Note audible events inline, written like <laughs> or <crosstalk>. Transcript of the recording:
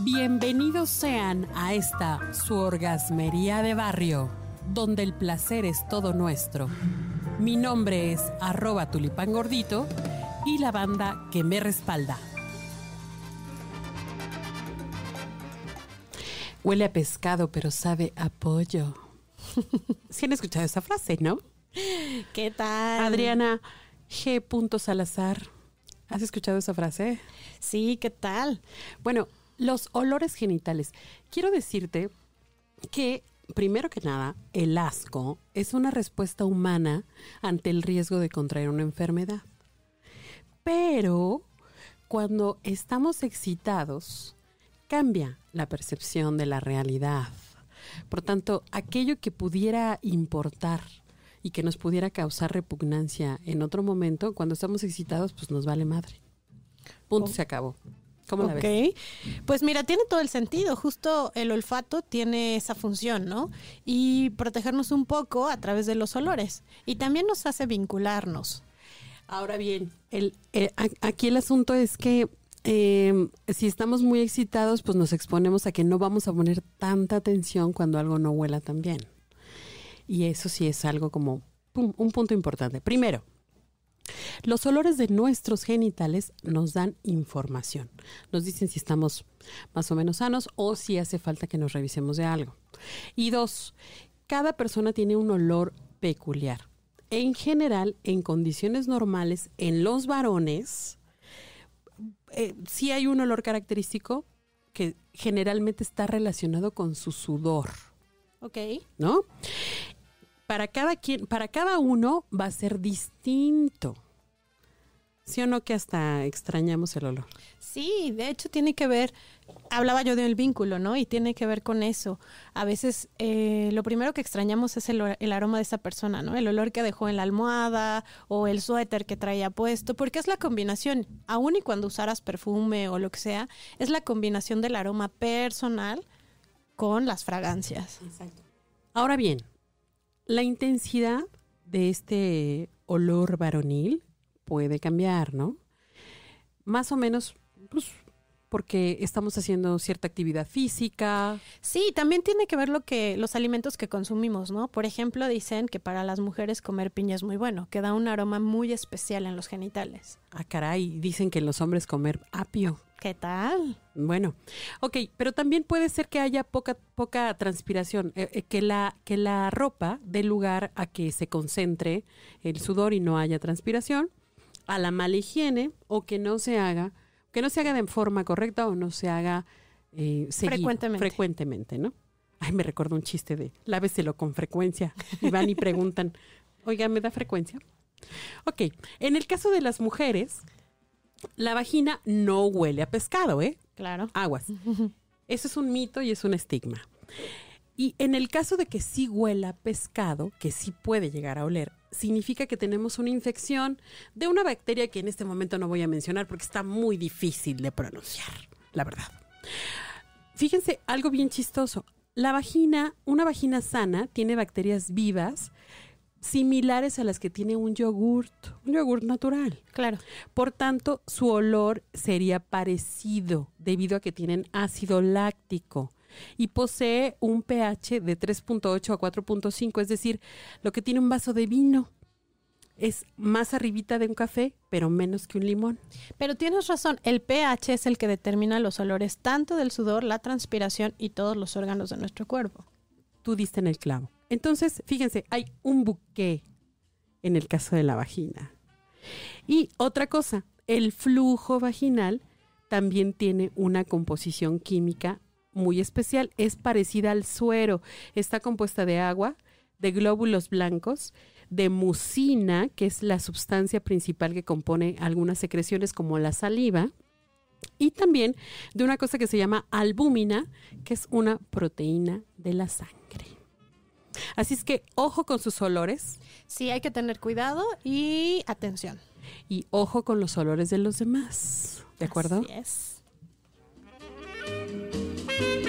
Bienvenidos sean a esta su orgasmería de barrio, donde el placer es todo nuestro. Mi nombre es arroba tulipán gordito y la banda que me respalda. Huele a pescado, pero sabe a pollo. <laughs> ¿Sí han escuchado esa frase, no? ¿Qué tal? Adriana G. Salazar. ¿Has escuchado esa frase? Sí, ¿qué tal? Bueno, los olores genitales. Quiero decirte que, primero que nada, el asco es una respuesta humana ante el riesgo de contraer una enfermedad. Pero cuando estamos excitados, cambia la percepción de la realidad. Por tanto, aquello que pudiera importar y que nos pudiera causar repugnancia en otro momento, cuando estamos excitados, pues nos vale madre. Punto, Oh. se acabó. ¿Cómo la ok. ves? Pues mira, tiene todo el sentido. Justo el olfato tiene esa función, ¿no? Y protegernos un poco a través de los olores. Y también nos hace vincularnos. Ahora bien, el, eh, aquí el asunto es que eh, si estamos muy excitados, pues nos exponemos a que no vamos a poner tanta atención cuando algo no huela tan bien. Y eso sí es algo como un punto importante. Primero, los olores de nuestros genitales nos dan información. Nos dicen si estamos más o menos sanos o si hace falta que nos revisemos de algo. Y dos, cada persona tiene un olor peculiar. En general, en condiciones normales, en los varones, eh, sí hay un olor característico que generalmente está relacionado con su sudor. Ok. ¿no? Para cada quien, para cada uno va a ser distinto. ¿Sí o no que hasta extrañamos el olor? Sí, de hecho tiene que ver, hablaba yo del vínculo, ¿no? Y tiene que ver con eso. A veces eh, lo primero que extrañamos es el, el aroma de esa persona, ¿no? El olor que dejó en la almohada o el suéter que traía puesto, porque es la combinación, aun y cuando usaras perfume o lo que sea, es la combinación del aroma personal con las fragancias. Ahora bien, la intensidad de este olor varonil puede cambiar, ¿no? Más o menos, pues, porque estamos haciendo cierta actividad física. Sí, también tiene que ver lo que los alimentos que consumimos, ¿no? Por ejemplo, dicen que para las mujeres comer piña es muy bueno, que da un aroma muy especial en los genitales. Ah, caray, dicen que los hombres comer apio. ¿Qué tal? Bueno, ok, pero también puede ser que haya poca, poca transpiración, eh, eh, que, la, que la ropa dé lugar a que se concentre el sudor y no haya transpiración, a la mala higiene o que no se haga, que no se haga de forma correcta o no se haga eh, seguido, Frecuentemente. frecuentemente, ¿no? Ay, me recuerdo un chiste de láveselo con frecuencia. Y van y preguntan, oiga, ¿me da frecuencia? Ok, en el caso de las mujeres, la vagina no huele a pescado, ¿eh? Claro. Aguas. <laughs> Eso es un mito y es un estigma. Y en el caso de que sí huela pescado, que sí puede llegar a oler, significa que tenemos una infección de una bacteria que en este momento no voy a mencionar porque está muy difícil de pronunciar, la verdad. Fíjense, algo bien chistoso. La vagina, una vagina sana, tiene bacterias vivas similares a las que tiene un yogurt, un yogurt natural. Claro. Por tanto, su olor sería parecido debido a que tienen ácido láctico y posee un pH de 3.8 a 4.5, es decir, lo que tiene un vaso de vino. Es más arribita de un café, pero menos que un limón. Pero tienes razón, el pH es el que determina los olores tanto del sudor, la transpiración y todos los órganos de nuestro cuerpo. Tú diste en el clavo. Entonces, fíjense, hay un buque en el caso de la vagina. Y otra cosa, el flujo vaginal también tiene una composición química muy especial. Es parecida al suero. Está compuesta de agua, de glóbulos blancos, de mucina, que es la sustancia principal que compone algunas secreciones como la saliva, y también de una cosa que se llama albúmina, que es una proteína de la sangre. Así es que ojo con sus olores Sí, hay que tener cuidado y atención. y ojo con los olores de los demás. ¿De acuerdo? Así es. Thank you.